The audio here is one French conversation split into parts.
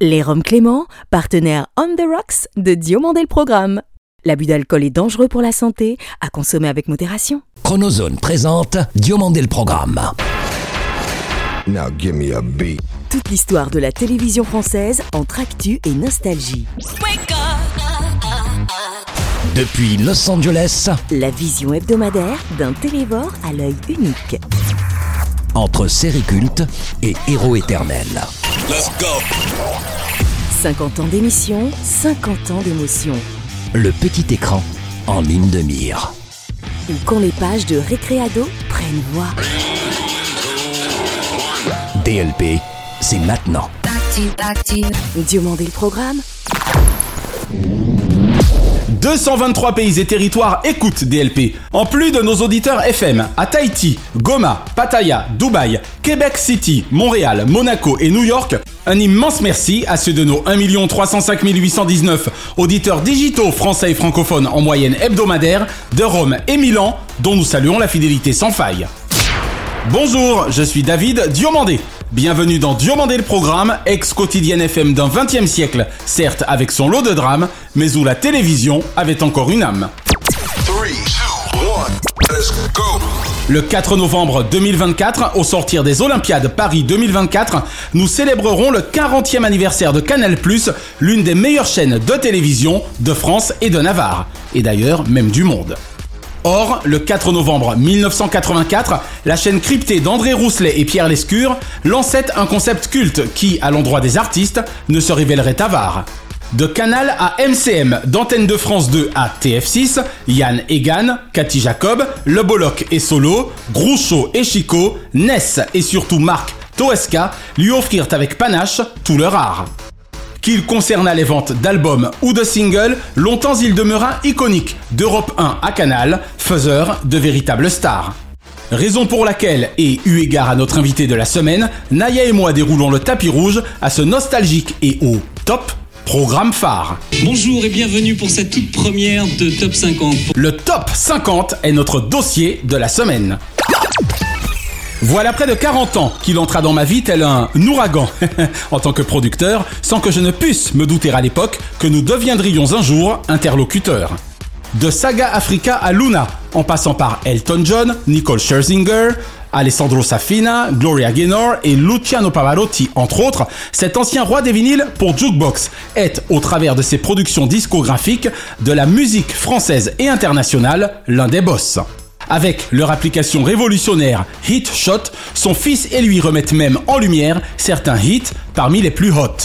Les Roms Clément, partenaire On the Rocks de Diomandé le Programme. L'abus d'alcool est dangereux pour la santé, à consommer avec modération. Chronozone présente Diomandé le Programme. Now give me a beat. Toute l'histoire de la télévision française entre actu et nostalgie. Depuis Los Angeles, La vision hebdomadaire d'un télévore à l'œil unique. Entre série culte et héros éternel. 50 ans d'émission, 50 ans d'émotion. Le petit écran en ligne de mire. Ou quand les pages de Récréado prennent voix. DLP, c'est maintenant. Diomandé le Programme 223 pays et territoires écoutent DLP. En plus de nos auditeurs FM à Tahiti, Goma, Pattaya, Dubaï, Québec City, Montréal, Monaco et New York, un immense merci à ceux de nos 1 305 819 auditeurs digitaux français et francophones en moyenne hebdomadaire de Rome et Milan, dont nous saluons la fidélité sans faille. Bonjour, je suis David Diomandé. Bienvenue dans Diomandé le programme, ex-quotidienne FM d'un 20e siècle, certes avec son lot de drames, mais où la télévision avait encore une âme. Three, two, one, let's go. Le 4 novembre 2024, au sortir des Olympiades Paris 2024, nous célébrerons le 40e anniversaire de Canal+, l'une des meilleures chaînes de télévision de France et de Navarre, et d'ailleurs même du monde. Or, le 4 novembre 1984, la chaîne cryptée d'André Rousselet et Pierre Lescure lançait un concept culte qui, à l'endroit des artistes, ne se révélerait avare. De Canal à MCM, d'Antenne de France 2 à TF6, Yann Egan, Cathy Jacob, Le Bolloc et Solo, Groucho et Chico, Ness et surtout Marc Toesca lui offrirent avec panache tout leur art. Qu'il concernât les ventes d'albums ou de singles, longtemps il demeura iconique, d'Europe 1 à Canal, faiseur de véritables stars. Raison pour laquelle, et eu égard à notre invité de la semaine, Naya et moi déroulons le tapis rouge à ce nostalgique et au top programme phare. Bonjour et bienvenue pour cette toute première de Top 50. Le top 50 est notre dossier de la semaine. Voilà près de 40 ans qu'il entra dans ma vie tel un ouragan en tant que producteur, sans que je ne puisse me douter à l'époque que nous deviendrions un jour interlocuteurs. De Saga Africa à Luna, en passant par Elton John, Nicole Scherzinger, Alessandro Safina, Gloria Gaynor et Luciano Pavarotti, entre autres, cet ancien roi des vinyles pour Jukebox est, au travers de ses productions discographiques, de la musique française et internationale, l'un des boss. Avec leur application révolutionnaire Hit Shot, son fils et lui remettent même en lumière certains hits parmi les plus hot.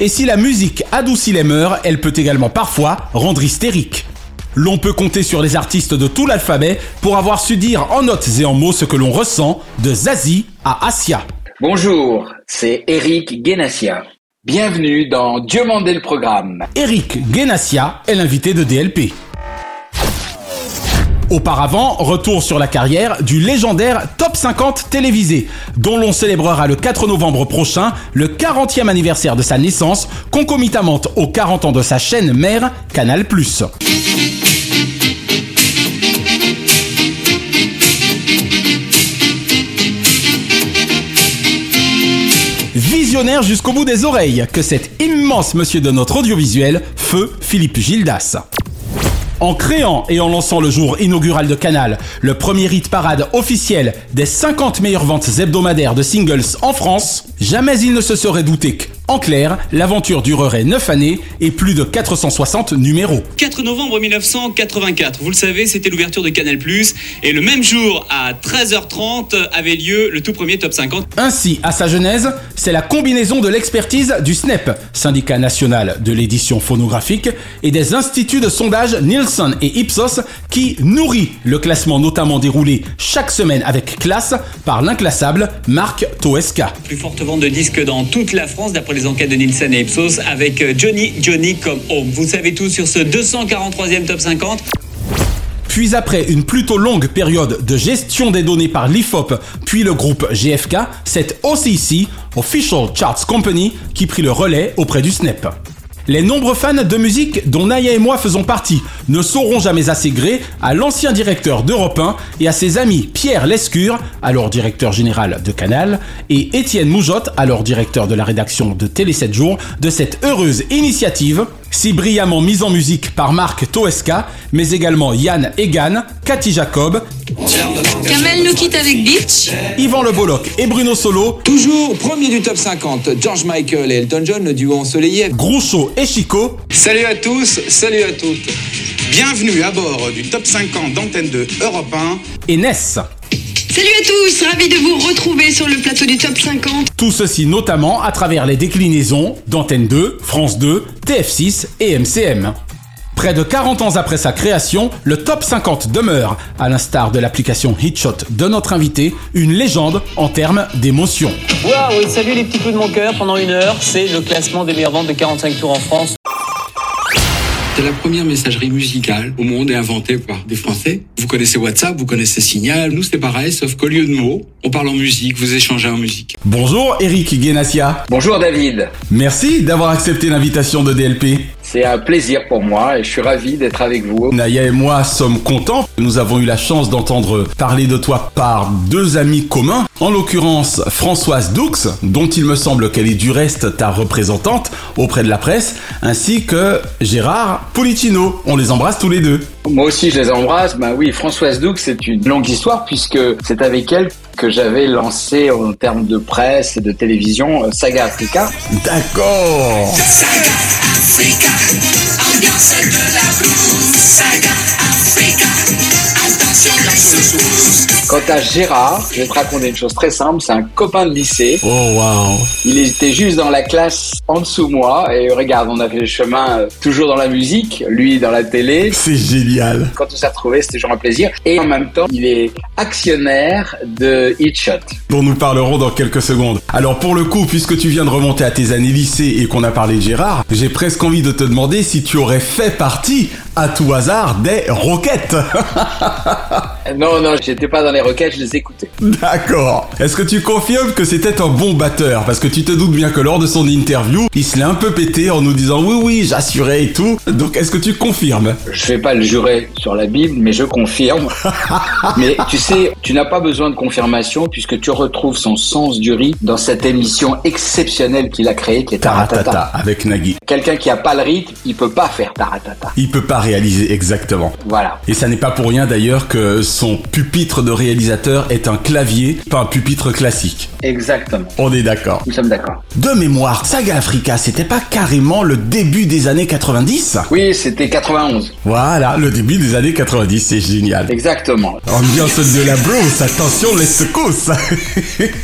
Et si la musique adoucit les mœurs, elle peut également parfois rendre hystérique. L'on peut compter sur les artistes de tout l'alphabet pour avoir su dire en notes et en mots ce que l'on ressent de Zazie à Asia. Bonjour, c'est Eric Guénassia. Bienvenue dans Dieu mandé le programme. Eric Guénassia est l'invité de DLP. Auparavant, retour sur la carrière du légendaire Top 50 télévisé, dont l'on célébrera le 4 novembre prochain le 40e anniversaire de sa naissance, concomitamment aux 40 ans de sa chaîne mère Canal+. Visionnaire jusqu'au bout des oreilles que cet immense monsieur de notre audiovisuel, feu Philippe Gildas. En créant et en lançant le jour inaugural de Canal, le premier hit parade officiel des 50 meilleures ventes hebdomadaires de singles en France, jamais il ne se serait douté que, en clair, l'aventure durerait 9 années et plus de 460 numéros. 4 novembre 1984, vous le savez, c'était l'ouverture de Canal+, et le même jour, à 13h30, avait lieu le tout premier Top 50. Ainsi, à sa genèse, c'est la combinaison de l'expertise du SNEP, syndicat national de l'édition phonographique, et des instituts de sondage Nielsen et Ipsos qui nourrit le classement notamment déroulé chaque semaine avec classe par l'inclassable Marc Toesca. Plus forte vente de disques dans toute la France, d'après les enquêtes de Nielsen et Ipsos, avec euh, Johnny Johnny comme Home. Vous savez tout sur ce 243e Top 50. Puis après une plutôt longue période de gestion des données par l'IFOP, puis le groupe GFK, c'est OCC, Official Charts Company, qui prit le relais auprès du SNEP. Les nombreux fans de musique dont Naya et moi faisons partie ne sauront jamais assez gré à l'ancien directeur d'Europe 1 et à ses amis Pierre Lescure, alors directeur général de Canal, et Étienne Moujotte, alors directeur de la rédaction de Télé 7 jours, de cette heureuse initiative, si brillamment mise en musique par Marc Toesca, mais également Yann Egan, Cathy Jacob, Kamel nous quitte avec Beach. Yvan Le Bolloc et Bruno Solo, Toujours premier du top 50, George Michael et Elton John, le duo ensoleillé. Groucho et Chico, Salut à tous, salut à toutes. Bienvenue à bord du top 50 d'Antenne 2 Europe 1. et Ness. Salut à tous, ravi de vous retrouver sur le plateau du top 50. Tout ceci notamment à travers les déclinaisons d'Antenne 2, France 2, TF6 et MCM. Près de 40 ans après sa création, le top 50 demeure, à l'instar de l'application Hitshot de notre invité, une légende en termes d'émotion. Waouh, salut les petits coups de mon cœur pendant une heure, c'est le classement des meilleures ventes de 45 tours en France. C'est la première messagerie musicale au monde et inventée par des Français. Vous connaissez WhatsApp, vous connaissez Signal, nous c'est pareil, sauf qu'au lieu de mots, on parle en musique, vous échangez en musique. Bonjour Eric Guénassia. Bonjour David, Merci d'avoir accepté l'invitation de DLP. C'est un plaisir pour moi et je suis ravi d'être avec vous. Naya et moi sommes contents. Nous avons eu la chance d'entendre parler de toi par deux amis communs, en l'occurrence Françoise Doux, dont il me semble qu'elle est du reste ta représentante auprès de la presse, ainsi que Gérard Policino. On les embrasse tous les deux. Moi aussi je les embrasse. Ben oui, Françoise Doux, c'est une longue histoire puisque c'est avec elle que j'avais lancé en termes de presse et de télévision euh, Saga Africa. D'accord. Quant à Gérard, je vais te raconter une chose très simple, c'est un copain de lycée. Oh wow. Il était juste dans la classe en dessous de moi et regarde, on a fait le chemin euh, toujours dans la musique, lui dans la télé. C'est génial. Quand on s'est retrouvés, c'était toujours un plaisir. Et en même temps, il est actionnaire de Hitshot. dont nous parlerons dans quelques secondes. Alors pour le coup, puisque tu viens de remonter à tes années lycée et qu'on a parlé de Gérard, j'ai presque envie de te demander si tu aurais fait partie, à tout hasard, des Roquettes. Non, non, j'étais pas dans les requêtes, je les écoutais. D'accord. Est-ce que tu confirmes que c'était un bon batteur? Parce que tu te doutes bien que lors de son interview, il se l'est un peu pété en nous disant oui oui, j'assurais et tout. Donc est-ce que tu confirmes? Je vais pas le jurer sur la Bible, mais je confirme. mais tu sais, tu n'as pas besoin de confirmation puisque tu retrouves son sens du rythme dans cette émission exceptionnelle qu'il a créée qui est Taratata. Taratata avec Nagui. Quelqu'un qui a pas le rythme, il peut pas faire Taratata. Il peut pas réaliser exactement. Voilà. Et ça n'est pas pour rien d'ailleurs que son pupitre de réalisateur est un clavier, pas un pupitre classique. Exactement. On est d'accord. Nous sommes d'accord. De mémoire, Saga Africa, c'était pas carrément le début des années 90 Oui, c'était 91. Voilà, le début des années 90, c'est génial. Exactement. Ambiance de la brousse, attention les secousses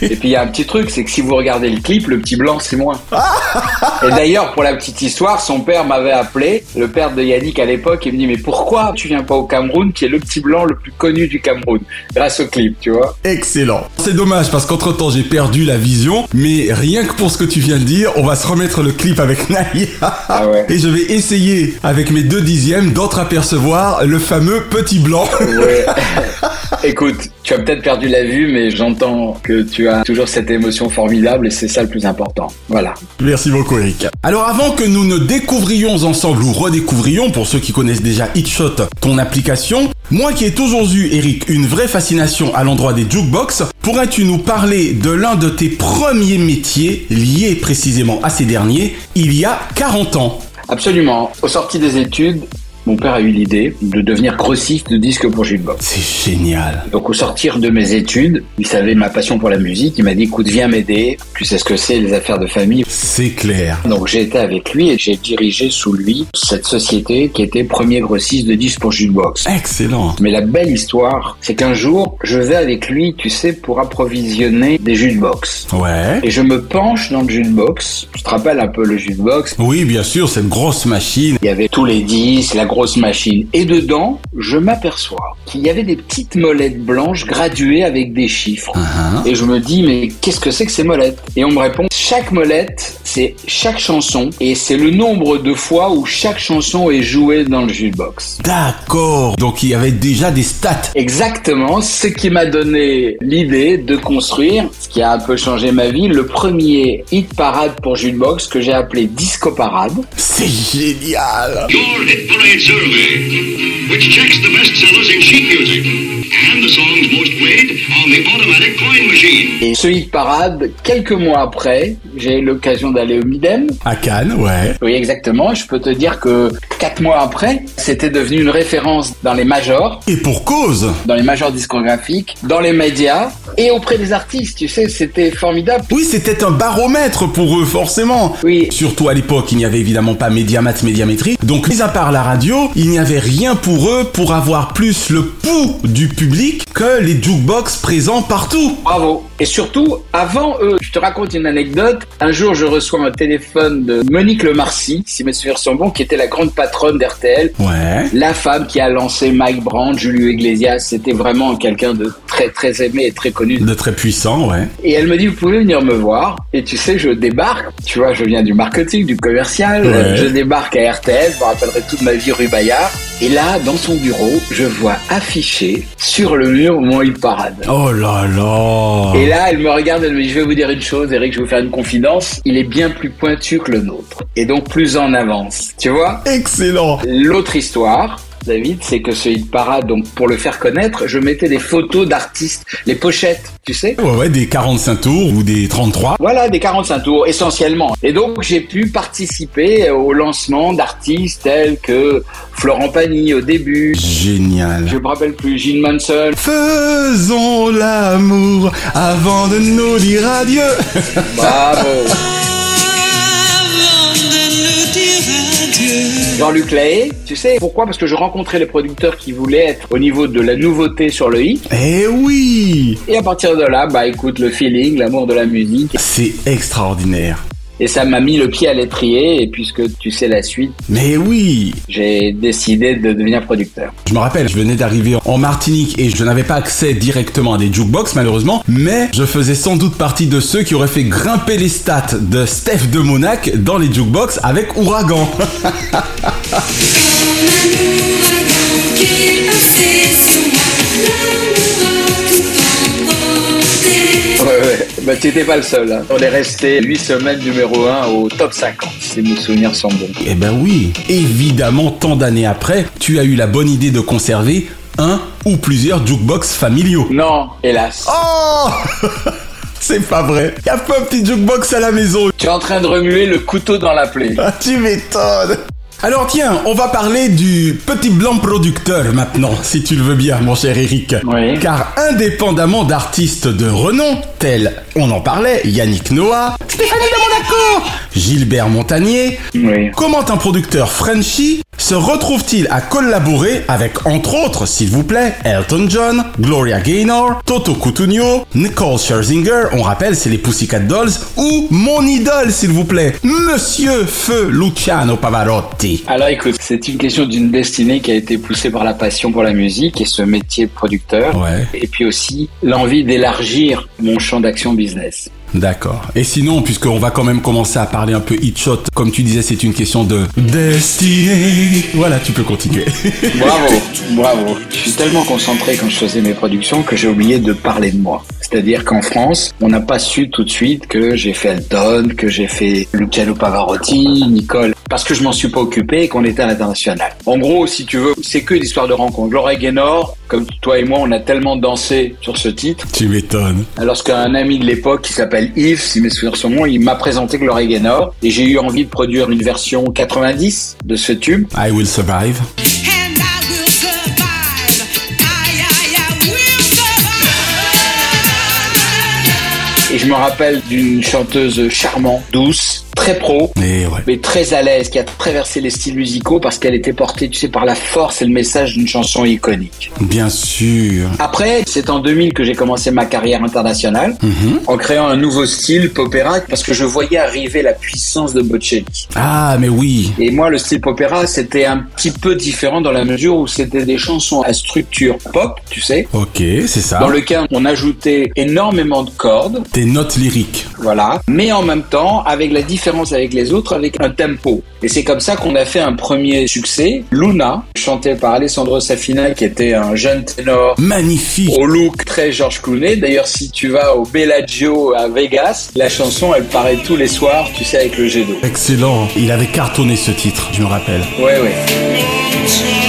Et puis il y a un petit truc, c'est que si vous regardez le clip, le petit blanc c'est moi. et d'ailleurs, pour la petite histoire, son père m'avait appelé, le père de Yannick à l'époque, et me dit mais pourquoi tu viens pas au Cameroun, qui est le petit blanc le plus connu du Cameroun, grâce au clip, tu vois. Excellent. C'est dommage parce qu'entre temps j'ai perdu la vision, mais rien que pour ce que tu viens de dire, on va se remettre le clip avec Naya. Ah ouais. Et je vais essayer, avec mes deux dixièmes, d'entreapercevoir le fameux petit blanc. Ouais. Écoute, tu as peut-être perdu la vue, mais j'entends que tu as toujours cette émotion formidable et c'est ça le plus important. Voilà. Merci beaucoup Eric. Alors avant que nous ne découvrions ensemble ou redécouvrions, pour ceux qui connaissent déjà Hitshot, ton application, moi qui ai toujours eu Eric une vraie fascination à l'endroit des jukebox, pourrais-tu nous parler de l'un de tes premiers métiers liés précisément à ces derniers il y a 40 ans? Absolument. Au sorti des études, mon père a eu l'idée de devenir grossiste de disques pour Jukebox. C'est génial. Donc au sortir de mes études, il savait ma passion pour la musique, il m'a dit écoute viens m'aider, tu sais ce que c'est les affaires de famille. C'est clair. Donc j'ai été avec lui et j'ai dirigé sous lui cette société qui était premier grossiste de disques pour Jukebox. Excellent. Mais la belle histoire, c'est qu'un jour, je vais avec lui, tu sais, pour approvisionner des jukebox. Ouais. Et je me penche dans le jukebox. Tu te rappelles un peu le jukebox Oui, bien sûr, cette grosse machine. Il y avait tous les disques, la grosse grosse machine. Et dedans, je m'aperçois qu'il y avait des petites molettes blanches graduées avec des chiffres. Et je me dis, mais qu'est-ce que c'est que ces molettes? Et on me répond, chaque molette, c'est chaque chanson et c'est le nombre de fois où chaque chanson est jouée dans le jukebox. D'accord. Donc il y avait déjà des stats. Exactement, ce qui m'a donné l'idée de construire, ce qui a un peu changé ma vie, le premier hit parade pour jukebox que j'ai appelé Disco Parade. C'est génial. Survey, which checks the best sellers in sheet music and the songs most played on the automatic coin machine. Et ce hit parade, quelques mois après, j'ai eu l'occasion d'aller au Midem. À Cannes, ouais. Oui, exactement. Je peux te dire que quatre mois après, c'était devenu une référence dans les majors, Et pour cause. dans les majors discographiques, dans les médias et auprès des artistes. Tu sais, c'était formidable. Oui, c'était un baromètre pour eux, forcément. Oui. Surtout à l'époque, il n'y avait évidemment pas Médiamat, Médiamétrie. Donc, mis à part la radio, il n'y avait rien pour eux pour avoir plus le pouls du que les jukebox présents partout. Bravo. Et surtout, avant eux, je te raconte une anecdote. Un jour, je reçois un téléphone de Monique Lemarcy, si mes souvenirs sont bons, qui était la grande patronne d'RTL. Ouais. La femme qui a lancé Mike Brandt, Julio Iglesias, c'était vraiment quelqu'un de très très aimé et très connu. De très puissant, ouais. Et elle me dit, vous pouvez venir me voir. Et tu sais, je débarque. Tu vois, je viens du marketing, du commercial. Ouais. Je débarque à RTL. Je me rappellerai toute ma vie rue Bayard. Et là, dans son bureau, je vois affiché sur le mur mon hit parade. Oh là là. Et là, elle me regarde, elle me dit, je vais vous dire une chose, Eric, je vais vous faire une confidence. Il est bien plus pointu que le nôtre. Et donc plus en avance. Tu vois? Excellent. L'autre histoire, David, c'est que ce hit parade, donc pour le faire connaître, je mettais des photos d'artistes, les pochettes, tu sais Ouais, ouais, des 45 tours ou des 33. Voilà, des 45 tours, essentiellement. Et donc, j'ai pu participer au lancement d'artistes tels que Florent Pagny au début. Génial. Je me rappelle plus, Gene Manson. Faisons l'amour avant de nous dire adieu. Bravo. Jean-Luc Lahaye, tu sais pourquoi? Parce que je rencontrais les producteurs qui voulaient être au niveau de la nouveauté sur le hit. Eh oui Et à partir de là, bah écoute, le feeling, l'amour de la musique. C'est extraordinaire. Et ça m'a mis le pied à l'étrier, et puisque tu sais la suite, Mais oui j'ai décidé de devenir producteur. Je me rappelle, je venais d'arriver en Martinique et je n'avais pas accès directement à des jukebox malheureusement, mais je faisais sans doute partie de ceux qui auraient fait grimper les stats de Steph de Monac dans les jukebox avec Ouragan. Ouais, ouais. Bah, tu n'étais pas le seul. hein. On est resté 8 semaines numéro 1 au top 50, si mes souvenirs sont bons. Eh ben oui, évidemment, tant d'années après, tu as eu la bonne idée de conserver un ou plusieurs jukebox familiaux. Non, hélas. Oh C'est pas vrai. Y a pas un petit jukebox à la maison. Tu es en train de remuer le couteau dans la plaie. Ah, tu m'étonnes. Alors tiens, on va parler du petit blanc producteur maintenant, si tu le veux bien, mon cher Eric. Oui. Car indépendamment d'artistes de renom, tels, on en parlait, Yannick Noah, Stéphanie de Monaco, Gilbert Montagnier, Oui. comment un producteur Frenchy se retrouve-t-il à collaborer avec, entre autres, s'il vous plaît, Elton John, Gloria Gaynor, Toto Cutugno, Nicole Scherzinger, on rappelle, c'est les Pussycat Dolls, ou mon idole, s'il vous plaît, Monsieur Feu Luciano Pavarotti. Alors écoute, c'est une question d'une destinée qui a été poussée par la passion pour la musique et ce métier de producteur. Ouais. Et puis aussi l'envie d'élargir mon champ d'action business. D'accord. Et sinon, puisqu'on va quand même commencer à parler un peu hit shot, comme tu disais, c'est une question de destinée. Voilà, tu peux continuer. Bravo, bravo. Je suis tellement concentré quand je faisais mes productions que j'ai oublié de parler de moi. C'est-à-dire qu'en France, on n'a pas su tout de suite que j'ai fait Elton, que j'ai fait Luciano Pavarotti, Nicole, parce que je m'en suis pas occupé et qu'on était à l'international. En gros, si tu veux, c'est que l'histoire de rencontre. Gloria Gaynor, comme toi et moi, on a tellement dansé sur ce titre. tu m'étonnes. Alors qu'un ami de l'époque qui s'appelle Yves, si mes souvenirs sont bons, il m'a présenté Gloria Gaynor et j'ai eu envie de produire une version 90 de ce tube. I will survive. Je me rappelle d'une chanteuse charmante, douce, très pro, Mais ouais. mais très à l'aise, qui a traversé les styles musicaux parce qu'elle était portée, tu sais, par la force et le message d'une chanson iconique. Bien sûr. Après, c'est en 2000 que j'ai commencé ma carrière internationale Mhm. en créant un nouveau style popéra parce que je voyais arriver la puissance de Bocelli. Ah, mais oui. Et moi, le style popéra, c'était un petit peu différent dans la mesure où c'était des chansons à structure pop, tu sais, Ok, c'est ça. dans lequel on ajoutait énormément de cordes, Tes notes lyriques. voilà, mais en même temps, avec la différence avec les autres, avec un tempo. Et c'est comme ça qu'on a fait un premier succès, Luna, chanté par Alessandro Safina, qui était un jeune ténor Magnifique. au look très George Clooney. D'ailleurs, si tu vas au Bellagio à Vegas, la chanson, elle paraît tous les soirs, tu sais, avec le jet d'eau. Excellent. Il avait cartonné ce titre, je me rappelle. Ouais, ouais.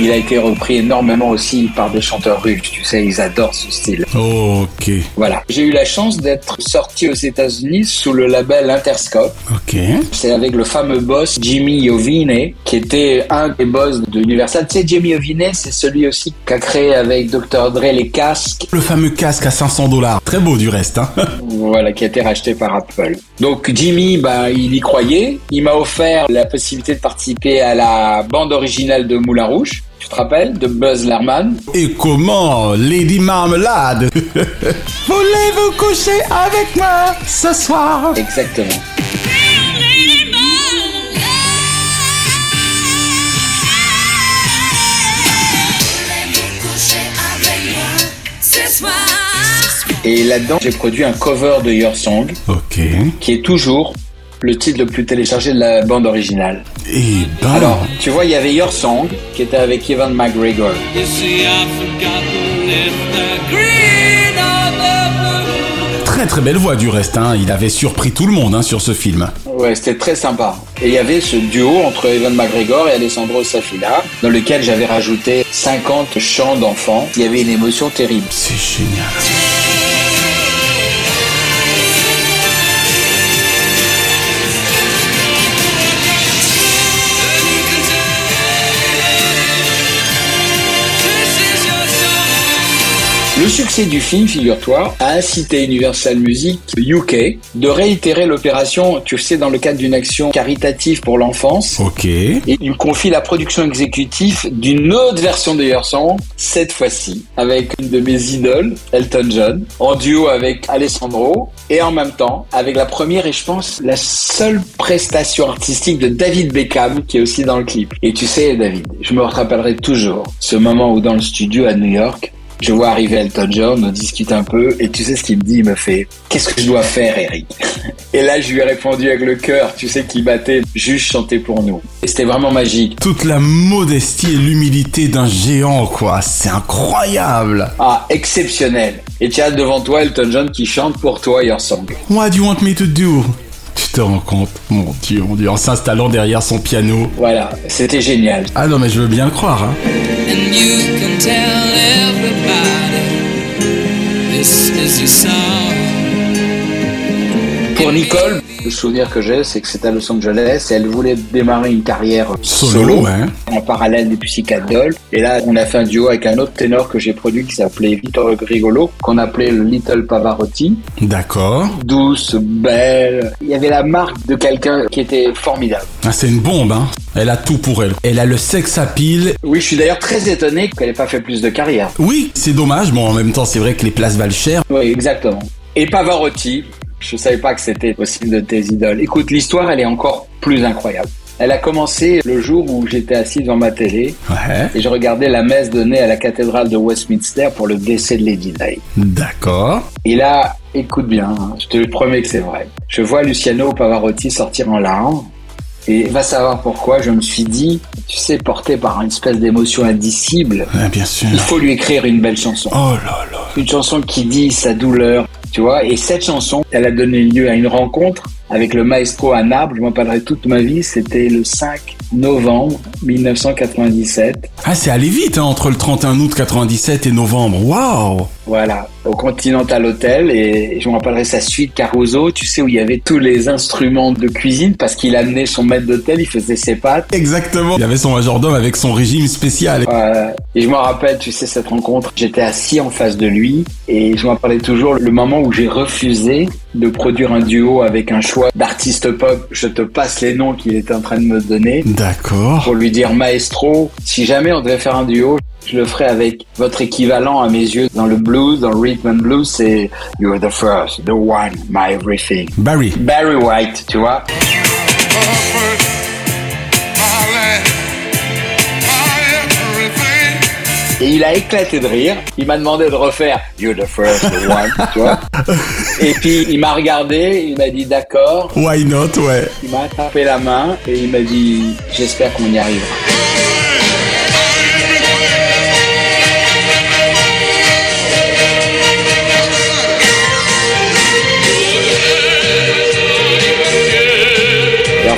Il a été repris énormément aussi par des chanteurs russes, tu sais, ils adorent ce style. Ok. Voilà. J'ai eu la chance d'être sorti aux États-Unis sous le label Interscope. Ok. C'est avec le fameux boss Jimmy Iovine, qui était un des boss de Universal. Tu sais, Jimmy Iovine, c'est celui aussi qui a créé avec Dr. Dre les casques, Le fameux casque à 500 dollars. Très beau du reste, hein. voilà, qui a été racheté par Apple. Donc Jimmy, bah, il y croyait. Il m'a offert la possibilité de participer à la bande originale de Moulin Rouge. Tu te rappelles de Buzz Lerman Et comment, Lady Marmelade Voulez-vous coucher avec moi ce soir Exactement. Et là-dedans, j'ai produit un cover de Your Song, Ok. qui est toujours le titre le plus téléchargé de la bande originale. Et ben... Alors, tu vois, il y avait Your Song, qui était avec Evan McGregor. Très très belle voix du reste, hein. Il avait surpris tout le monde hein, sur ce film. Ouais, c'était très sympa. Et il y avait ce duo entre Evan McGregor et Alessandro Safina, dans lequel j'avais rajouté 50 chants d'enfants. Il y avait une émotion terrible. C'est génial. Du film, figure-toi, a incité Universal Music UK de réitérer l'opération, tu sais, dans le cadre d'une action caritative pour l'enfance. Ok. Et il confie la production exécutive d'une autre version de Your Song, cette fois-ci, avec une de mes idoles, Elton John, en duo avec Alessandro, et en même temps, avec la première et je pense la seule prestation artistique de David Beckham, qui est aussi dans le clip. Et tu sais, David, je me rappellerai toujours ce moment où dans le studio à New York, je vois arriver Elton John, on discute un peu, et tu sais ce qu'il me dit Il me fait Qu'est-ce que je dois faire, Eric Et là, je lui ai répondu avec le cœur, tu sais, qui battait, juste chanter pour nous. Et c'était vraiment magique. Toute la modestie et l'humilité d'un géant, quoi. C'est incroyable. Ah, exceptionnel. Et tu as devant toi Elton John qui chante pour toi Your Song. What do you want me to do? Tu te rends compte Mon dieu, mon dieu, en s'installant derrière son piano. Voilà, c'était génial. Ah non, mais je veux bien le croire, hein. And you can tell everybody this is your song. Pour Nicole, le souvenir que j'ai, c'est que c'était à Los Angeles et elle voulait démarrer une carrière Solo, solo, hein. en parallèle des Pussycat Dolls. Et là, on a fait un duo avec un autre ténor que j'ai produit qui s'appelait Vittorio Grigolo, qu'on appelait le Little Pavarotti. D'accord. Douce, belle. Il y avait la marque de quelqu'un qui était formidable. Ah, c'est une bombe, hein. Elle a tout pour elle. Elle a le sex appeal. Oui, je suis d'ailleurs très étonné qu'elle n'ait pas fait plus de carrière. Oui, c'est dommage. Bon, en même temps, c'est vrai que les places valent cher. Oui, exactement. Et Pavarotti, je savais pas que c'était aussi une de tes idoles. Écoute, l'histoire, elle est encore plus incroyable. Elle a commencé le jour où j'étais assis devant ma télé Ouais. et je regardais la messe donnée à la cathédrale de Westminster pour le décès de Lady Di. D'accord. Et là, écoute bien, hein, je te promets que c'est vrai. Je vois Luciano Pavarotti sortir en larmes et va savoir pourquoi, je me suis dit, tu sais, porté par une espèce d'émotion indicible, Ouais, bien sûr. il faut lui écrire une belle chanson. Oh là là. Une chanson qui dit sa douleur, tu vois. Et cette chanson, elle a donné lieu à une rencontre avec le maestro à Naples. Je m'en parlerai toute ma vie. C'était le 5 novembre 1997. Ah, c'est allé vite hein, entre le 31 août 97 et novembre. Waouh Voilà, au Continental Hotel et je me rappellerai sa suite Caruso, tu sais où il y avait tous les instruments de cuisine parce qu'il amenait son maître d'hôtel, il faisait ses pâtes. Exactement. Il avait son majordome avec son régime spécial. Euh, et je me rappelle, tu sais, cette rencontre, j'étais assis en face de lui et je me rappelais toujours le moment où j'ai refusé de produire un duo avec un choix d'artistes pop. Je te passe les noms qu'il était en train de me donner. D'accord. Pour lui dire maestro, si jamais on devait faire un duo, je le ferais avec votre équivalent à mes yeux dans le blues, dans le rhythm and blues, c'est You're the first, the one, my everything. Barry. Barry White, tu vois. Et il a éclaté de rire. Il m'a demandé de refaire You're the first the one, tu vois. Et puis il m'a regardé, il m'a dit d'accord. Why not, ouais. Il m'a tapé la main et il m'a dit j'espère qu'on y arrivera.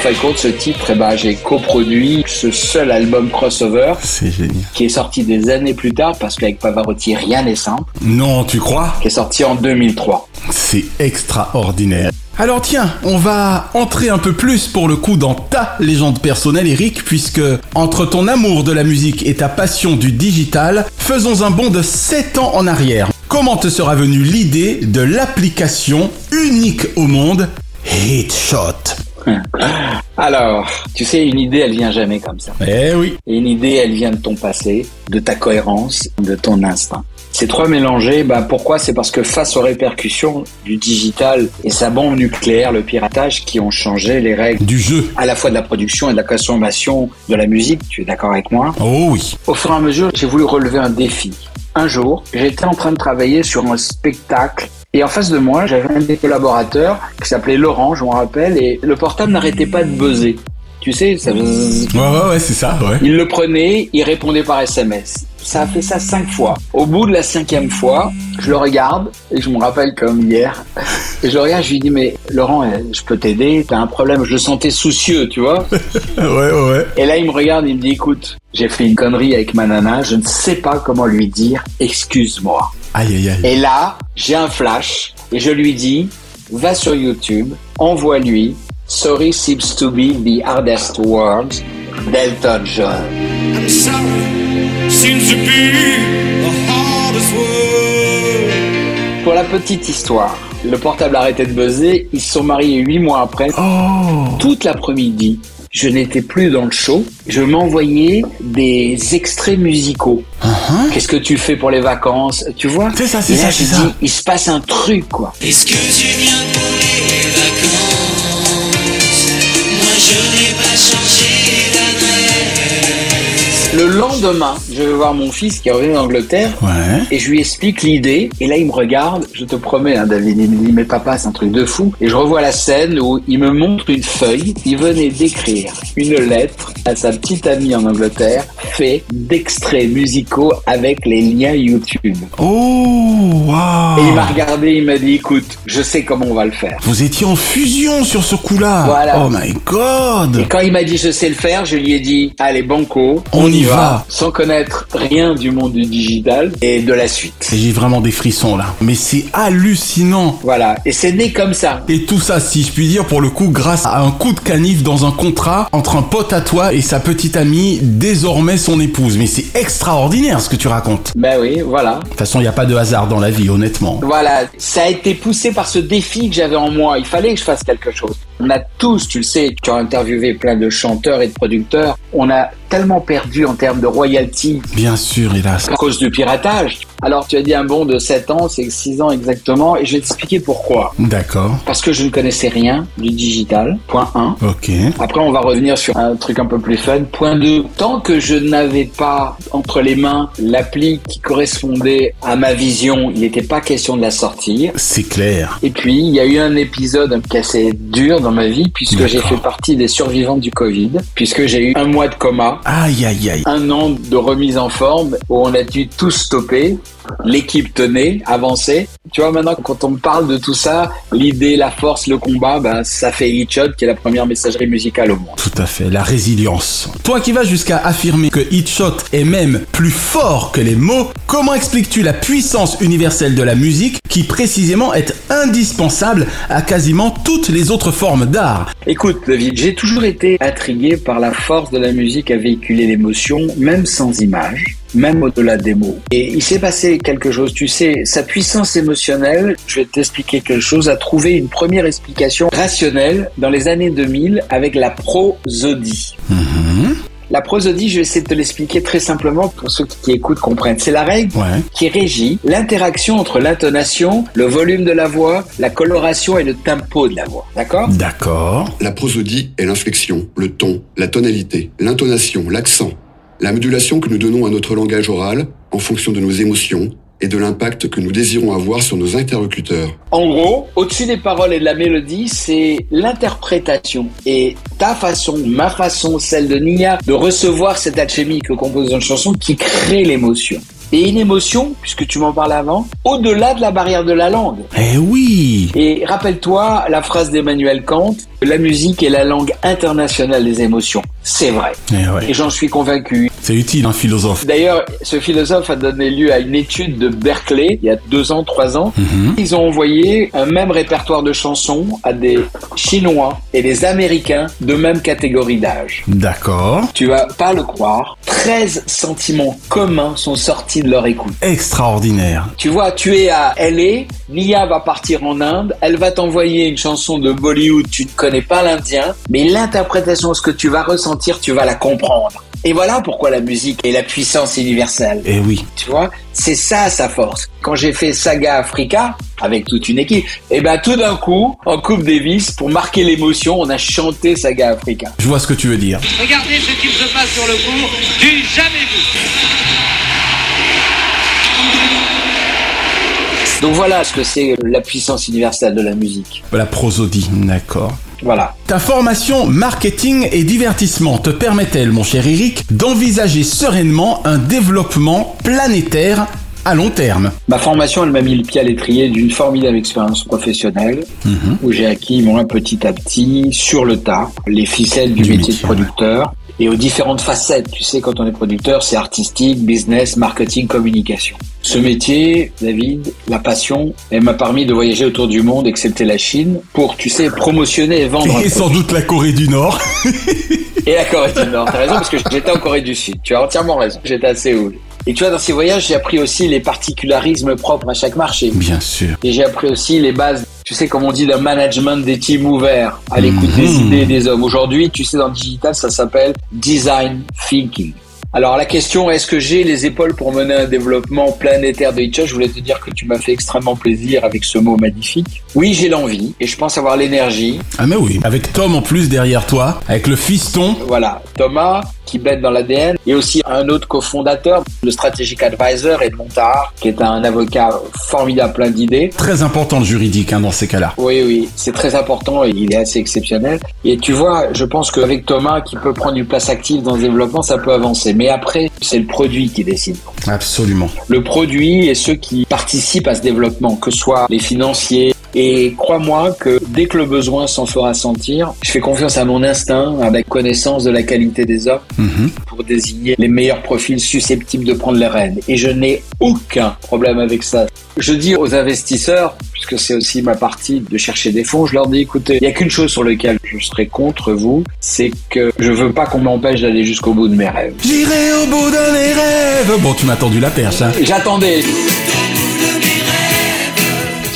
Fin de compte, ce titre, eh ben, j'ai coproduit ce seul album crossover. C'est génial. Qui est sorti des années plus tard parce qu'avec Pavarotti, rien n'est simple. Non, tu crois? Qui est sorti en 2003. C'est extraordinaire. Alors tiens, on va entrer un peu plus pour le coup dans ta légende personnelle Eric, puisque entre ton amour de la musique et ta passion du digital, faisons un bond de 7 ans en arrière. Comment te sera venue l'idée de l'application unique au monde Hitshot Alors, tu sais, une idée, elle vient jamais comme ça. Eh oui. Et une idée, elle vient de ton passé, de ta cohérence, de ton instinct. Ces trois mélangés, bah pourquoi? C'est parce que face aux répercussions du digital et sa bombe nucléaire, le piratage, qui ont changé les règles du jeu, à la fois de la production et de la consommation de la musique. Tu es d'accord avec moi? Oh oui. Au fur et à mesure, j'ai voulu relever un défi. Un jour, j'étais en train de travailler sur un spectacle et en face de moi, j'avais un des collaborateurs qui s'appelait Laurent, je m'en rappelle, et le portable n'arrêtait pas de buzzer. Tu sais, ça buzz. Ouais, ouais, ouais, c'est ça, ouais. Il le prenait, il répondait par SMS. Ça a fait ça cinq fois. Au bout de la cinquième fois, je le regarde et je me rappelle comme hier. Et je le regarde, je lui dis mais Laurent, je peux t'aider? T'as un problème Je le sentais soucieux, tu vois? ouais, ouais. Et là, il me regarde, il me dit écoute, j'ai fait une connerie avec ma nana, je ne sais pas comment lui dire excuse-moi. Aïe, aïe, aïe. Et là, j'ai un flash et je lui dis va sur YouTube, envoie-lui Sorry seems to be the hardest words d'Elton John. I'm sorry, seems to be the hardest word. Pour la petite histoire, le portable a arrêté de buzzer, ils se sont mariés huit mois après. Oh. Toute l'après-midi, je n'étais plus dans le show, je m'envoyais des extraits musicaux. Uh-huh. Qu'est-ce que tu fais pour les vacances? Tu vois? C'est ça, c'est ça, je c'est dis, ça. il se passe un truc, quoi. Est-ce que tu viens pour les vacances? Moi je n'ai pas changé d'adresse. Le lendemain, je vais voir mon fils qui est revenu d'Angleterre Ouais. et je lui explique l'idée. Et là, il me regarde, je te promets, hein, David, il me dit, mais papa, c'est un truc de fou. Et je revois la scène où il me montre une feuille. Il venait d'écrire une lettre à sa petite amie en Angleterre, fait d'extraits musicaux avec les liens YouTube. Oh, waouh. Et il m'a regardé, il m'a dit, écoute, je sais comment on va le faire. Vous étiez en fusion sur ce coup-là. Voilà. Oh my god. Et quand il m'a dit je sais le faire, je lui ai dit allez banco, On y va. Sans connaître rien du monde du digital et de la suite. J'ai vraiment des frissons là. Mais c'est hallucinant. Voilà, et c'est né comme ça. Et tout ça, si je puis dire, pour le coup, grâce à un coup de canif dans un contrat entre un pote à toi et sa petite amie, désormais son épouse. Mais c'est extraordinaire ce que tu racontes. Ben oui, voilà. De toute façon, il n'y a pas de hasard dans la vie, honnêtement. Voilà, ça a été poussé par ce défi que j'avais en moi. Il fallait que je fasse quelque chose. On a tous, tu le sais, tu as interviewé plein de chanteurs et de producteurs. On a tellement perdu en termes de royalties Bien sûr, hélas. à cause du piratage. Alors tu as dit un bond de 7 ans, c'est 6 ans exactement, et je vais t'expliquer pourquoi. D'accord. Parce que je ne connaissais rien du digital, point 1. Ok. Après, on va revenir sur un truc un peu plus fun. Point 2. Tant que je n'avais pas entre les mains l'appli qui correspondait à ma vision, il n'était pas question de la sortir. C'est clair. Et puis, il y a eu un épisode qui est assez dur dans ma vie, puisque j'ai fait partie des survivants du Covid, puisque j'ai eu un mois de coma, Aïe, aïe, aïe. un an de remise en forme, où on a dû tout stopper. L'équipe tenait, avançait. Tu vois, maintenant, quand on me parle de tout ça, l'idée, la force, le combat, ben, ça fait Hitchhot, qui est la première messagerie musicale au monde. Tout à fait, la résilience. Toi qui vas jusqu'à affirmer que Hitchhot est même plus fort que les mots, comment expliques-tu la puissance universelle de la musique qui précisément est indispensable à quasiment toutes les autres formes d'art? Écoute, David, j'ai toujours été intrigué par la force de la musique à véhiculer l'émotion, même sans image même au-delà des mots. Et il s'est passé quelque chose, tu sais, sa puissance émotionnelle, je vais t'expliquer quelque chose, a trouvé une première explication rationnelle dans les années 2000 avec la prosodie. La prosodie, je vais essayer de te l'expliquer très simplement pour ceux qui écoutent comprennent. C'est la règle qui régit l'interaction entre l'intonation, le volume de la voix, la coloration et le tempo de la voix. D'accord? D'accord. La prosodie est l'inflexion, le ton, la tonalité, l'intonation, l'accent, la modulation que nous donnons à notre langage oral en fonction de nos émotions et de l'impact que nous désirons avoir sur nos interlocuteurs. En gros, au-dessus des paroles et de la mélodie, c'est l'interprétation. Et ta façon, ma façon, celle de Nia, de recevoir cette alchimie que compose une chanson qui crée l'émotion. Et une émotion, puisque tu m'en parlais avant, au-delà de la barrière de la langue. Eh oui Et rappelle-toi la phrase d'Emmanuel Kant, la musique est la langue internationale des émotions. C'est vrai. Eh ouais. Et j'en suis convaincu. C'est utile, un philosophe. D'ailleurs, ce philosophe a donné lieu à une étude de Berkeley, il y a deux ans, trois ans. Mhm. Ils ont envoyé un même répertoire de chansons à des Chinois et des Américains de même catégorie d'âge. D'accord. Tu vas pas le croire, 13 sentiments communs sont sortis de leur écoute. Extraordinaire. Tu vois, tu es à LA, Nia va partir en Inde, elle va t'envoyer une chanson de Bollywood, tu ne connais pas l'indien, mais l'interprétation, ce que tu vas ressentir, tu vas la comprendre. Et voilà pourquoi la musique est la puissance universelle. Eh oui. Tu vois, c'est ça sa force. Quand j'ai fait Saga Africa avec toute une équipe, et ben tout d'un coup, en Coupe Davis, pour marquer l'émotion, on a chanté Saga Africa. Je vois ce que tu veux dire. Regardez ce qu'il se passe sur le cours du jamais vu. Donc voilà ce que c'est la puissance universelle de la musique. La prosodie, d'accord. Voilà. Ta formation marketing et divertissement te permet-elle, mon cher Eric, d'envisager sereinement un développement planétaire à long terme? Ma formation, elle m'a mis le pied à l'étrier d'une formidable expérience professionnelle Mhm. où j'ai acquis, moi, petit à petit, sur le tas, les ficelles du, Du métier, métier, de producteur et aux différentes facettes. Tu sais, quand on est producteur, c'est artistique, business, marketing, communication. Ce métier, David, la passion, elle m'a permis de voyager autour du monde, excepté la Chine, pour, tu sais, promotionner et vendre un Et sans doute la Corée du Nord. Et la Corée du Nord. T'as raison parce que j'étais en Corée du Sud. Tu as entièrement raison. J'étais à Séoul. Et tu vois, dans ces voyages, j'ai appris aussi les particularismes propres à chaque marché. Bien sûr. Et j'ai appris aussi les bases, tu sais, comme on dit, d'un management des teams ouverts, à l'écoute des Mhm. idées des hommes. Aujourd'hui, tu sais, dans le digital, ça s'appelle design thinking. Alors la question, est-ce que j'ai les épaules pour mener un développement planétaire de Hitchcock Je voulais te dire que tu m'as fait extrêmement plaisir avec ce mot magnifique. Oui, j'ai l'envie et je pense avoir l'énergie. Ah mais oui, avec Tom en plus derrière toi, avec le fiston. Voilà, Thomas qui bête dans l'ADN et aussi un autre cofondateur, le strategic advisor Edmond Tahar, qui est un avocat formidable, plein d'idées. Très important le juridique hein, dans ces cas-là. Oui, oui, c'est très important et il est assez exceptionnel. Et tu vois, je pense qu'avec Thomas, qui peut prendre une place active dans le développement, ça peut avancer. Mais après, c'est le produit qui décide. Absolument. Le produit et ceux qui participent à ce développement, que ce soit les financiers. Et crois-moi que dès que le besoin s'en fera sentir, je fais confiance à mon instinct, avec connaissance de la qualité des hommes, Mhm. pour désigner les meilleurs profils susceptibles de prendre les rênes. Et je n'ai aucun problème avec ça. Je dis aux investisseurs, puisque c'est aussi ma partie de chercher des fonds, je leur dis écoutez, il n'y a qu'une chose sur laquelle je serai contre vous, c'est que je veux pas qu'on m'empêche d'aller jusqu'au bout de mes rêves. J'irai au bout de mes rêves. Bon, tu m'as tendu la perche. Hein. J'attendais.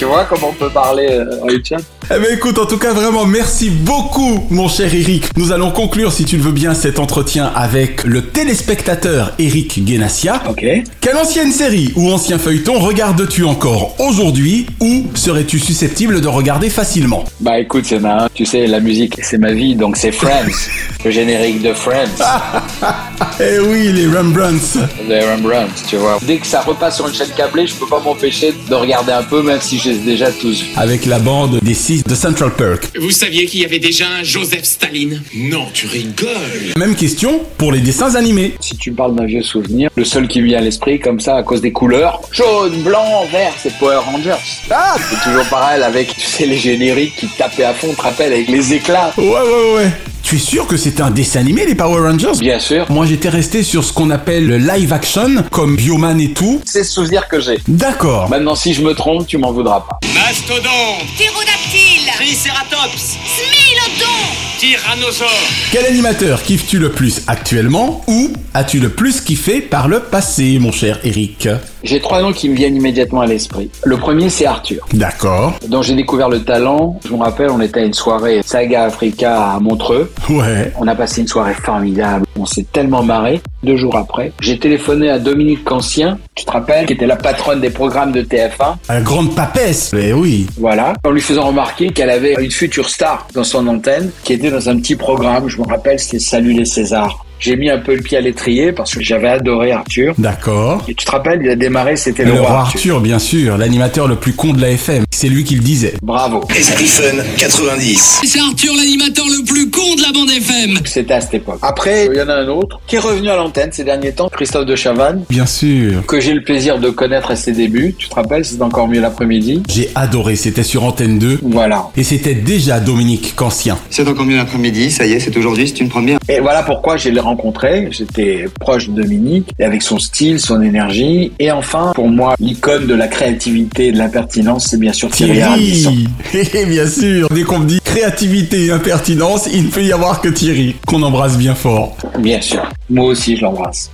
Tu vois comment on peut parler euh, en chat Eh ben écoute, en tout cas vraiment merci beaucoup mon cher Eric. Nous allons conclure si tu le veux bien cet entretien avec le téléspectateur Eric Guénassia. Ok. Quelle ancienne série ou ancien feuilleton regardes-tu encore aujourd'hui ou serais-tu susceptible de regarder facilement? Bah écoute, c'est ma, tu sais, la musique c'est ma vie, donc c'est Friends, le générique de Friends. Eh oui, les Rembrandts. Les Rembrandts, tu vois. Dès que ça repasse sur une chaîne câblée, je peux pas m'empêcher de regarder un peu, même si j'ai déjà tous vu. Avec la bande des six de Central Perk. Vous saviez qu'il y avait déjà un Joseph Staline Non, tu rigoles Même question pour les dessins animés. Si tu me parles d'un vieux souvenir, le seul qui me vient à l'esprit, comme ça, à cause des couleurs, jaune, blanc, vert, c'est Power Rangers. Ah C'est toujours pareil avec, tu sais, les génériques qui tapaient à fond, tu te rappelles, avec les éclats. Ouais, ouais, ouais. Tu es sûr que c'était un dessin animé, les Power Rangers? Bien sûr. Moi, j'étais resté sur ce qu'on appelle le live action, comme Bioman et tout. C'est ce souvenir que j'ai. D'accord. Maintenant, si je me trompe, tu m'en voudras pas. Mastodonte Ptérodactyle Triceratops Smilodon Tyrannosaure Quel animateur kiffes-tu le plus actuellement ou as-tu le plus kiffé par le passé, mon cher Eric J'ai trois noms qui me viennent immédiatement à l'esprit. Le premier, c'est Arthur, D'accord. dont j'ai découvert le talent. Je me rappelle, on était à une soirée Saga Africa à Montreux. Ouais. On a passé une soirée formidable. On s'est tellement marré. Deux jours après, j'ai téléphoné à Dominique Cancien, tu te rappelles, qui était la patronne des programmes de TF1. La grande papesse. Eh oui. Voilà. En lui faisant remarquer qu'elle avait une future star dans son antenne, qui était dans un petit programme. Je me rappelle, c'était Salut les Césars. J'ai mis un peu le pied à l'étrier parce que j'avais adoré Arthur. D'accord. Et tu te rappelles, il a démarré, c'était Le, le, roi Arthur, bien sûr, l'animateur le plus con de la FM. C'est lui qui le disait. Bravo. Stephen 90. C'est Arthur l'animateur le plus con de la bande FM C'était à cette époque. Après, il y en a un autre qui est revenu à l'antenne ces derniers temps, Christophe de Chavannes, Bien sûr. que j'ai le plaisir de connaître à ses débuts. Tu te rappelles, c'est encore mieux l'après-midi. J'ai adoré, c'était sur Antenne 2. Voilà. Et c'était déjà Dominique Cancien. C'est encore mieux l'après-midi, ça y est, c'est aujourd'hui, c'est une première. Et voilà pourquoi je l'ai rencontré. J'étais proche de Dominique, et avec son style, son énergie. Et enfin, pour moi, l'icône de la créativité et de l'impertinence, c'est bien sûr Thierry Ardisson. Thierry Bien sûr Dès qu'on me dit créativité et impertinence, il ne peut y avoir que Thierry, qu'on embrasse bien fort. Bien sûr. Moi aussi, je l'embrasse.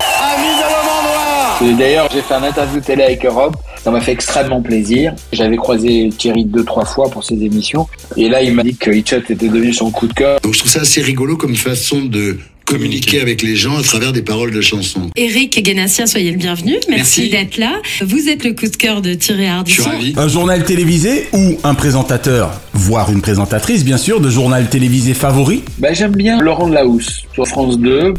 Et D'ailleurs, j'ai fait un interview télé avec Europe. Ça m'a fait extrêmement plaisir. J'avais croisé Thierry deux, trois fois pour ses émissions. Et là, il m'a dit que Hitchot était devenu son coup de cœur. Donc je trouve ça assez rigolo comme façon de communiquer avec les gens à travers des paroles de chansons. Eric Guénassia, soyez le bienvenu. Merci, Merci. d'être là. Vous êtes le coup de cœur de Thierry Je suis Ardisson. ravi. Un journal télévisé ou un présentateur, voire une présentatrice bien sûr, de journal télévisé favori? Ben, j'aime bien Laurent Delahousse sur France 2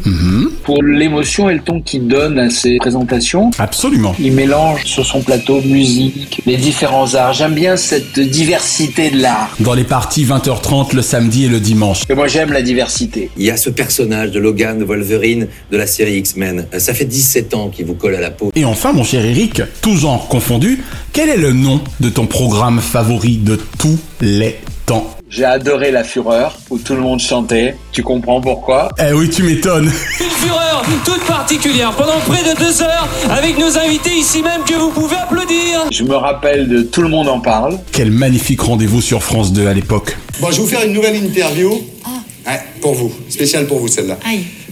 pour l'émotion et le ton qu'il donne à ses présentations. Absolument. Il mélange sur son plateau musique, les différents arts. J'aime bien cette diversité de l'art. Dans les parties 20h30 le samedi et le dimanche. Et moi, j'aime la diversité. Il y a ce personnage de Logan, de Wolverine, de la série X-Men. Euh, Ça fait 17 ans qu'il vous colle à la peau. Et enfin mon cher Eric, tout genre confondu, quel est le nom de ton programme favori de tous les temps? J'ai adoré La Fureur, où tout le monde chantait. Tu comprends pourquoi? Eh oui, tu m'étonnes. Une fureur toute particulière pendant près de deux heures avec nos invités ici même que vous pouvez applaudir. Je me rappelle de Tout le monde en parle. Quel magnifique rendez-vous sur France 2 à l'époque. Bon, je vais vous faire une nouvelle interview. Ouais, pour vous, spéciale pour vous celle-là.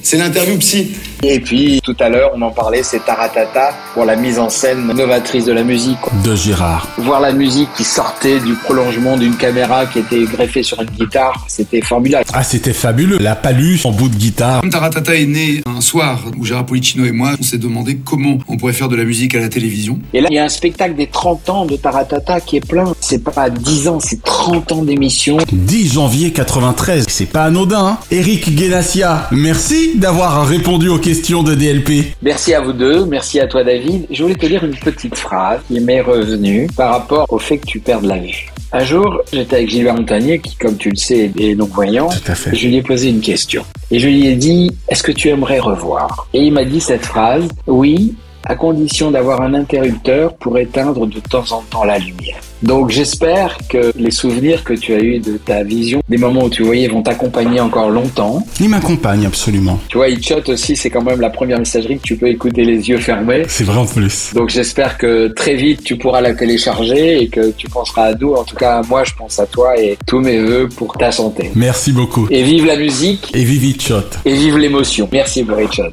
C'est l'interview psy. Et puis, tout à l'heure, on en parlait, c'est Taratata pour la mise en scène novatrice de la musique. quoi. De Gérard. Voir la musique qui sortait du prolongement d'une caméra qui était greffée sur une guitare, c'était formidable. Ah, c'était fabuleux. La paluche en bout de guitare. Comme Taratata est né un soir où Gérard Policino et moi, on s'est demandé comment on pourrait faire de la musique à la télévision. Et là, il y a un spectacle des 30 ans de Taratata qui est plein. C'est pas 10 ans, c'est 30 ans d'émission. 10 janvier 93. C'est pas anodin, hein Eric Guénassia, merci d'avoir répondu aux questions de DLP. Merci à vous deux, merci à toi David. Je voulais te lire une petite phrase qui m'est revenue par rapport au fait que tu perdes la vue. Un jour, j'étais avec Gilbert Montagnier, qui, comme tu le sais, est non-voyant. Tout à fait. Je lui ai posé une question. Et je lui ai dit, est-ce que tu aimerais revoir? Et il m'a dit cette phrase, oui, à condition d'avoir un interrupteur pour éteindre de temps en temps la lumière. Donc j'espère que les souvenirs que tu as eus de ta vision, des moments où tu voyais, vont t'accompagner encore longtemps. Il m'accompagne absolument. Tu vois, Hitchot aussi, c'est quand même la première messagerie que tu peux écouter les yeux fermés. C'est vrai en plus. Donc j'espère que très vite tu pourras la télécharger et que tu penseras à nous. En tout cas, moi je pense à toi et tous mes voeux pour ta santé. Merci beaucoup. Et vive la musique Et vive Shot. et vive l'émotion. Merci pour Hitchot.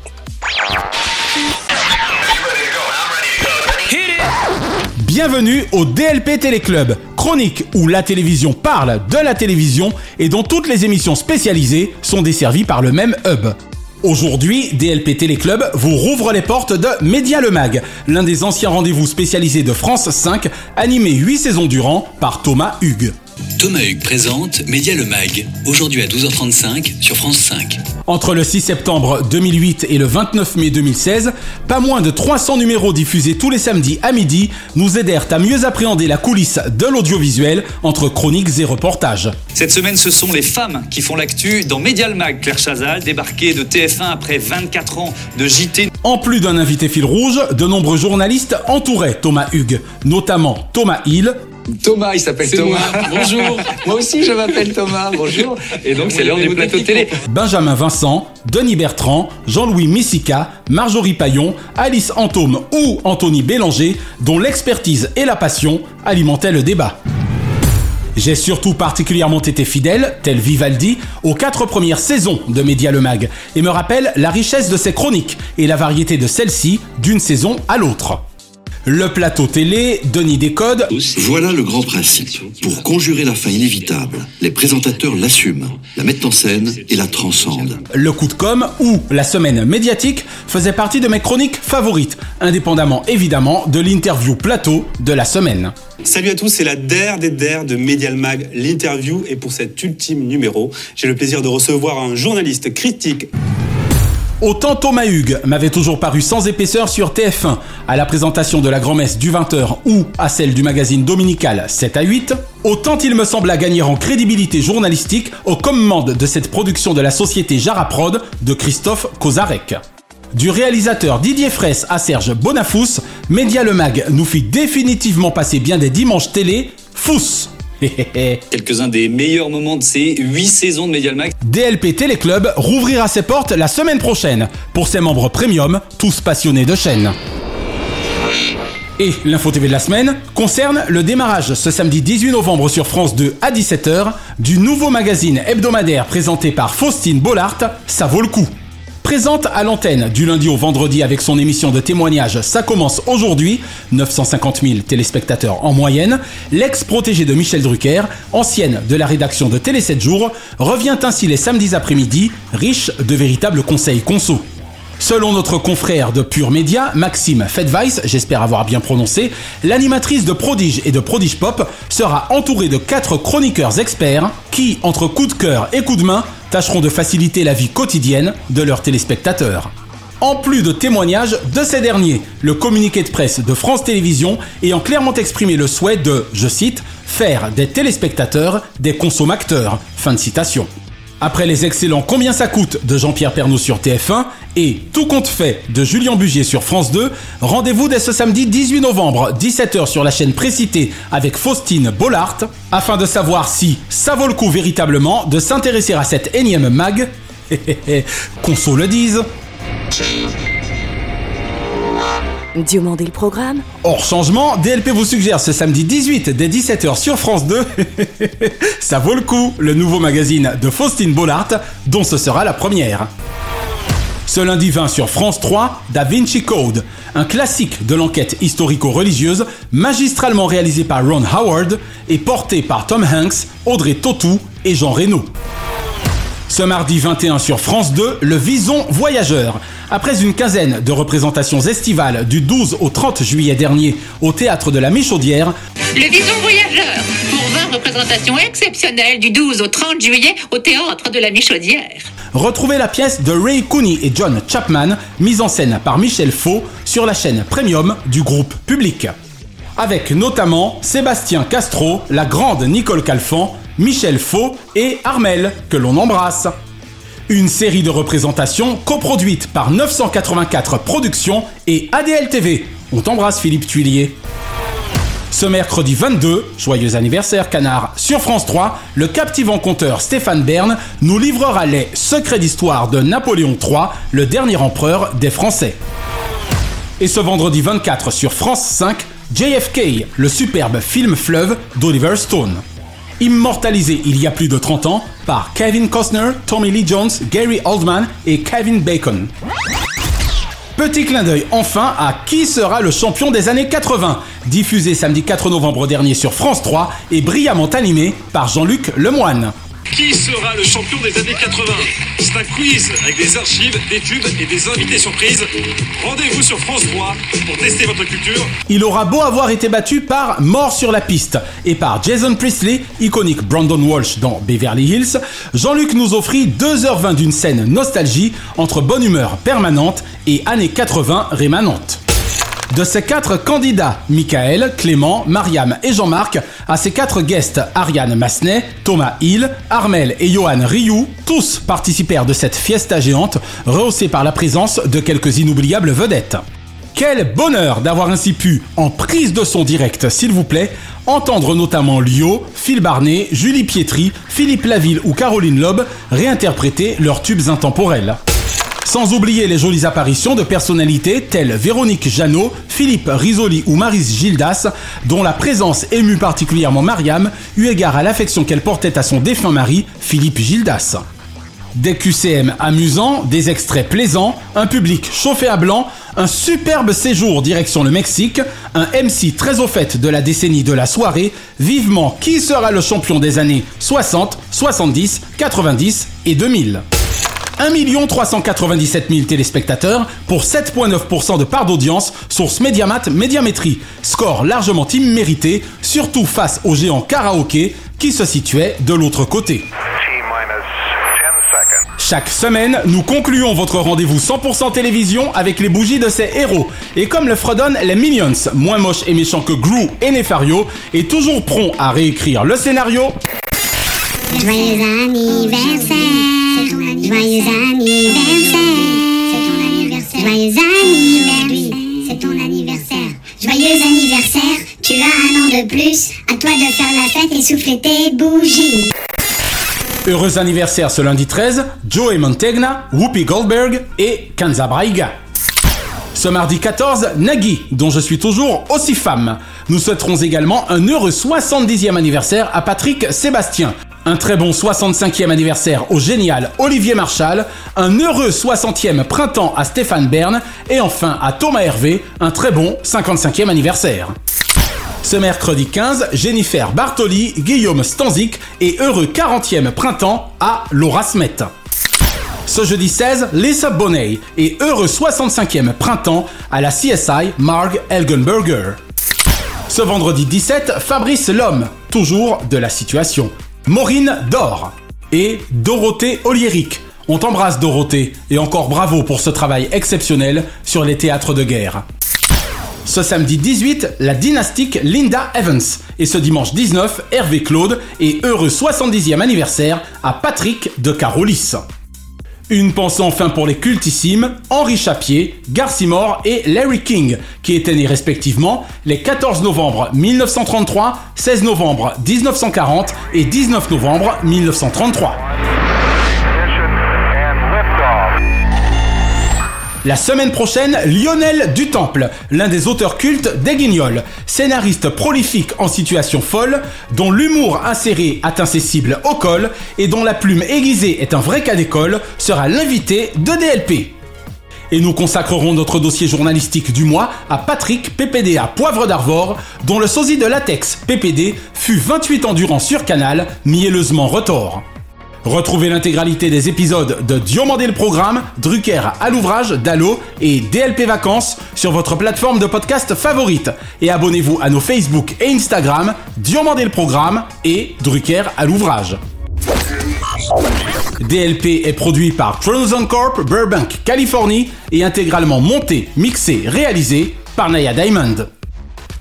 Bienvenue au DLP Téléclub, chronique où la télévision parle de la télévision et dont toutes les émissions spécialisées sont desservies par le même hub. Aujourd'hui, DLP Téléclub vous rouvre les portes de Média Le Mag, l'un des anciens rendez-vous spécialisés de France 5, animé 8 saisons durant par Thomas Hugues. Thomas Hugues présente Média le Mag, aujourd'hui à 12h35 sur France 5. Entre le 6 septembre 2008 et le 29 mai 2016, pas moins de 300 numéros diffusés tous les samedis à midi nous aidèrent à mieux appréhender la coulisse de l'audiovisuel entre chroniques et reportages. Cette semaine, ce sont les femmes qui font l'actu dans Média le Mag. Claire Chazal, débarquée de TF1 après 24 ans de JT. En plus d'un invité fil rouge, de nombreux journalistes entouraient Thomas Hugues, notamment Thomas Hill, Thomas, il s'appelle Thomas. moi. Bonjour. Moi aussi, je m'appelle Thomas. Bonjour. Et donc, c'est l'heure du plateau télé. Benjamin Vincent, Denis Bertrand, Jean-Louis Missica, Marjorie Paillon, Alice Antôme ou Anthony Bélanger, dont l'expertise et la passion alimentaient le débat. J'ai surtout particulièrement été fidèle, tel Vivaldi, aux quatre premières saisons de Média le Mag, et me rappelle la richesse de ses chroniques et la variété de celles-ci d'une saison à l'autre. Le plateau télé, Denis Décode, Voilà le grand principe. Pour conjurer la fin inévitable, les présentateurs l'assument, la mettent en scène et la transcendent. le coup de com' ou la semaine médiatique faisait partie de mes chroniques favorites, indépendamment évidemment de l'interview plateau de la semaine. Salut à tous, c'est la DER des DER de Medial Mag, l'interview. Et pour cet ultime numéro, j'ai le plaisir de recevoir un journaliste critique. Autant Thomas Hugues m'avait toujours paru sans épaisseur sur TF1 à la présentation de la grand-messe du 20h ou à celle du magazine dominical 7 à 8, autant il me sembla gagner en crédibilité journalistique aux commandes de cette production de la société Jaraprod de Christophe Kozarek. Du réalisateur Didier Fraisse à Serge Bonafous, Média Le Mag nous fit définitivement passer bien des dimanches télé, fous Quelques-uns des meilleurs moments de ces 8 saisons de Mag. DLP Téléclub rouvrira ses portes la semaine prochaine pour ses membres premium, tous passionnés de chaîne. Et l'info TV de la semaine concerne le démarrage ce samedi 18 novembre sur France 2 à 17h du nouveau magazine hebdomadaire présenté par Faustine Bollard, Ça vaut le coup. Présente à l'antenne du lundi au vendredi avec son émission de témoignage Ça commence aujourd'hui, 950 000 téléspectateurs en moyenne, l'ex-protégée de Michel Drucker, ancienne de la rédaction de Télé 7 jours, revient ainsi les samedis après-midi, riche de véritables conseils conso. Selon notre confrère de Pure Média, Maxime Fedweiss, j'espère avoir bien prononcé, l'animatrice de Prodige et de Prodige Pop sera entourée de quatre chroniqueurs experts qui, entre coup de cœur et coup de main, tâcheront de faciliter la vie quotidienne de leurs téléspectateurs. En plus de témoignages de ces derniers, le communiqué de presse de France Télévisions ayant clairement exprimé le souhait de, je cite, faire des téléspectateurs des consommateurs. Fin de citation. Après les excellents Combien ça coûte de Jean-Pierre Pernaut sur TF1 et Tout compte fait de Julien Bugier sur France 2, rendez-vous dès ce samedi 18 novembre, 17h sur la chaîne précitée avec Faustine Bollard, afin de savoir si ça vaut le coup véritablement de s'intéresser à cette énième mag. Qu'on se le dise. Diomandé le programme Hors changement, DLP vous suggère ce samedi 18 dès 17h sur France 2. Ça vaut le coup, le nouveau magazine de Faustine Bollard, dont ce sera la première. Ce lundi 20 sur France 3, Da Vinci Code, un classique de l'enquête historico-religieuse, magistralement réalisé par Ron Howard et porté par Tom Hanks, Audrey Tautou et Jean Reno. Ce mardi 21 sur France 2, le Vison Voyageur. Après une quinzaine de représentations estivales du 12 au 30 juillet dernier au théâtre de la Michaudière, Le Vison Voyageur, pour 20 représentations exceptionnelles du 12 au 30 juillet au théâtre de la Michaudière. retrouvez la pièce de Ray Cooney et John Chapman, mise en scène par Michel Faux sur la chaîne premium du groupe Public. Avec notamment Sébastien Castro, la grande Nicole Calfan, Michel Faux et Armel, que l'on embrasse. Une série de représentations coproduite par 984 Productions et ADL TV. On t'embrasse Philippe Tuilier. Ce mercredi 22, joyeux anniversaire canard, sur France 3, le captivant conteur Stéphane Bern nous livrera les secrets d'histoire de Napoléon III, le dernier empereur des Français. Et ce vendredi 24 sur France 5, JFK, le superbe film fleuve d'Oliver Stone. Immortalisé il y a plus de 30 ans par Kevin Costner, Tommy Lee Jones, Gary Oldman et Kevin Bacon. Petit clin d'œil enfin à Qui sera le champion des années 80, diffusé samedi 4 novembre dernier sur France 3 et brillamment animé par Jean-Luc Lemoine. Qui sera le champion des années 80 C'est un quiz avec des archives, des tubes et des invités surprises. Rendez-vous sur France 3 pour tester votre culture. Il aura beau avoir été battu par Mort sur la piste et par Jason Priestley, iconique Brandon Walsh dans Beverly Hills, Jean-Luc nous offrit 2h20 d'une scène nostalgie entre bonne humeur permanente et années 80 rémanentes. De ces quatre candidats, Michael, Clément, Mariam et Jean-Marc, à ces quatre guests, Ariane Massenet, Thomas Hill, Armel et Johan Rioux, tous participèrent de cette fiesta géante, rehaussée par la présence de quelques inoubliables vedettes. Quel bonheur d'avoir ainsi pu, en prise de son direct s'il vous plaît, entendre notamment Lio, Phil Barnet, Julie Pietri, Philippe Laville ou Caroline Loeb réinterpréter leurs tubes intemporels. Sans oublier les jolies apparitions de personnalités telles Véronique Jeannot, Philippe Risoli ou Maris Gildas, dont la présence émue particulièrement Mariam, eu égard à l'affection qu'elle portait à son défunt mari, Philippe Gildas. Des QCM amusants, des extraits plaisants, un public chauffé à blanc, un superbe séjour direction le Mexique, un MC très au fait de la décennie de la soirée, vivement qui sera le champion des années 60, 70, 90 et 2000. 1 397 000 téléspectateurs pour 7,9% de part d'audience, source Mediamat Médiamétrie. Score largement immérité, surtout face au géant karaoké qui se situait de l'autre côté. Chaque semaine, nous concluons votre rendez-vous 100% télévision avec les bougies de ces héros. Et comme le fredonnent les Minions, moins moches et méchants que Gru et Nefario, et toujours prompt à réécrire le scénario. C'est ton anniversaire, joyeux anniversaire, c'est ton anniversaire, joyeux anniversaire, tu as un an de plus, à toi de faire la fête et souffler tes bougies. Heureux anniversaire ce lundi 13, Joey Mantegna, Whoopi Goldberg et Kanza Braiga. Ce mardi 14, Nagui, dont je suis toujours aussi femme. Nous souhaiterons également un heureux 70e anniversaire à Patrick Sébastien. Un très bon 65e anniversaire au génial Olivier Marchal, un heureux 60e printemps à Stéphane Bern et enfin à Thomas Hervé, un très bon 55e anniversaire. Ce mercredi 15, Jennifer Bartoli, Guillaume Stanzik et heureux 40e printemps à Laura Smet. Ce jeudi 16, Lisa Bonet et heureux 65e printemps à la CSI Marg Elgenberger. Ce vendredi 17, Fabrice Lhomme, toujours de la situation. Maureen Dor et Dorothée Oliéric. On t'embrasse Dorothée et encore bravo pour ce travail exceptionnel sur les théâtres de guerre. Ce samedi 18, la dynastique Linda Evans. Et ce dimanche 19, Hervé Claude et heureux 70e anniversaire à Patrick de Carolis. Une pensée enfin pour les cultissimes Henri Chapier, Garcimore et Larry King, qui étaient nés respectivement les 14 novembre 1933, 16 novembre 1940 et 19 novembre 1933. La semaine prochaine, Lionel Dutemple, l'un des auteurs cultes des Guignols, scénariste prolifique en situation folle, dont l'humour inséré atteint ses cibles au col et dont la plume aiguisée est un vrai cas d'école, sera l'invité de DLP. Et nous consacrerons notre dossier journalistique du mois à Patrick PPDA Poivre d'Arvor, dont le sosie de latex PPD fut 28 ans durant sur Canal, mielleusement retors. Retrouvez l'intégralité des épisodes de Diomandé le Programme, Drucker à l'ouvrage, Dallo et DLP Vacances sur votre plateforme de podcast favorite. Et abonnez-vous à nos Facebook et Instagram, Diomandé le Programme et Drucker à l'ouvrage. DLP est produit par Frozen Corp Burbank, Californie et intégralement monté, mixé, réalisé par Naya Diamond.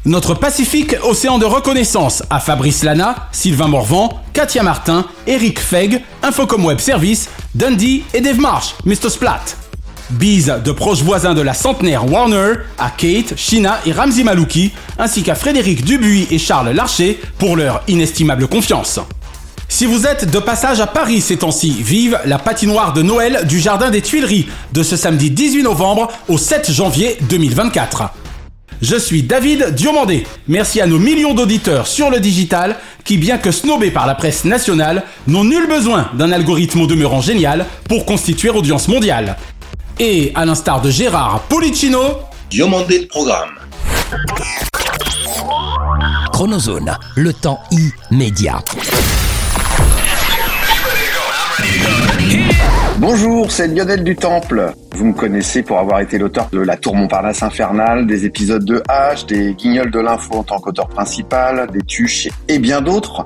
Notre Pacifique Océan de reconnaissance à Fabrice Lana, Sylvain Morvan, Katia Martin, Eric Feg, Infocom Web Service, Dundee et Dave Marsh, Mr. Splat. Bise de proches voisins de la centenaire Warner à Kate, Shina et Ramzi Malouki, ainsi qu'à Frédéric Dubuis et Charles Larcher pour leur inestimable confiance. Si vous êtes de passage à Paris ces temps-ci, vive la patinoire de Noël du Jardin des Tuileries de ce samedi 18 novembre au 7 janvier 2024. Je suis David Diomandé. Merci à nos millions d'auditeurs sur le digital qui, bien que snobés par la presse nationale, n'ont nul besoin d'un algorithme au demeurant génial pour constituer audience mondiale. Et à l'instar de Gérard Policino, Diomandé le programme. Chronozone, le temps immédiat. Bonjour, c'est Lionel du Temple. Vous me connaissez pour avoir été l'auteur de La Tour Montparnasse Infernale, des épisodes de H, des Guignols de l'info en tant qu'auteur principal, des Tuches et bien d'autres.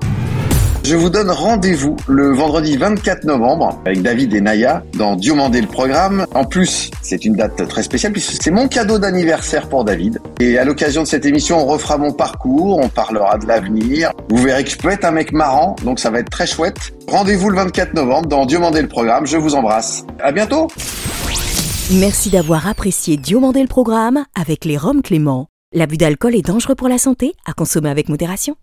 Je vous donne rendez-vous le vendredi 24 novembre avec David et Naya dans Diomandé le programme. En plus, c'est une date très spéciale puisque c'est mon cadeau d'anniversaire pour David. Et à l'occasion de cette émission, on refera mon parcours, on parlera de l'avenir. Vous verrez que je peux être un mec marrant, donc ça va être très chouette. Rendez-vous le 24 novembre dans Diomandé le programme. Je vous embrasse. À bientôt. Merci d'avoir apprécié Diomandé le programme avec les Roms Clément. L'abus d'alcool est dangereux pour la santé, à consommer avec modération.